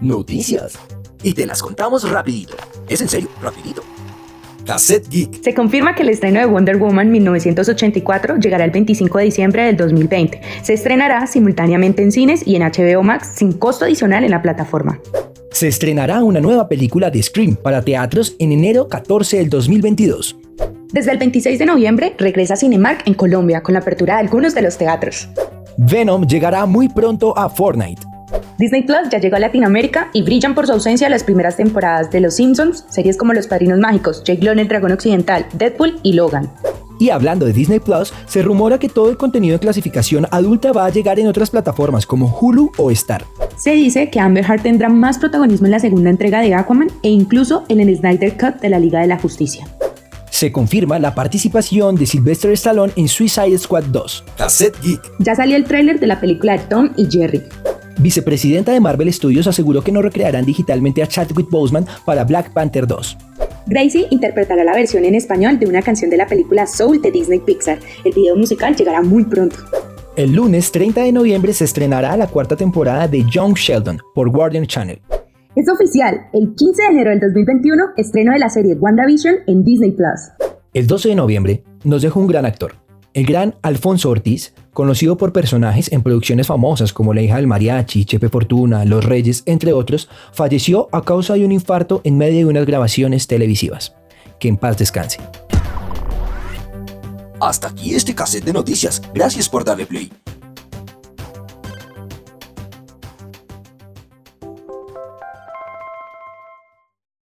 noticias. Y te las contamos rapidito. Es en serio, rapidito. Cassette Geek. Se confirma que el estreno de Wonder Woman 1984 llegará el 25 de diciembre del 2020. Se estrenará simultáneamente en cines y en HBO Max sin costo adicional en la plataforma. Se estrenará una nueva película de Scream para teatros en enero 14 del 2022. Desde el 26 de noviembre regresa Cinemark en Colombia con la apertura de algunos de los teatros. Venom llegará muy pronto a Fortnite. Disney Plus ya llegó a Latinoamérica y brillan por su ausencia las primeras temporadas de Los Simpsons, series como Los Padrinos Mágicos, Jake Long el Dragón Occidental, Deadpool y Logan. Y hablando de Disney Plus, se rumora que todo el contenido de clasificación adulta va a llegar en otras plataformas como Hulu o Star. Se dice que Amber Heard tendrá más protagonismo en la segunda entrega de Aquaman e incluso en el Snyder Cut de la Liga de la Justicia. Se confirma la participación de Sylvester Stallone en Suicide Squad 2. Cassette Geek. Ya salió el tráiler de la película de Tom y Jerry. Vicepresidenta de Marvel Studios aseguró que no recrearán digitalmente a Chadwick Boseman para Black Panther 2. Gracie interpretará la versión en español de una canción de la película Soul de Disney Pixar. El video musical llegará muy pronto. El lunes 30 de noviembre se estrenará la cuarta temporada de Young Sheldon por Guardian Channel. Es oficial, el 15 de enero del 2021, estreno de la serie WandaVision en Disney Plus. El 12 de noviembre nos dejó un gran actor, el gran Alfonso Ortiz, conocido por personajes en producciones famosas como La hija del mariachi, Chepe Fortuna, Los Reyes, entre otros, falleció a causa de un infarto en medio de unas grabaciones televisivas. Que en paz descanse. Hasta aquí este cassette de noticias. Gracias por darle play.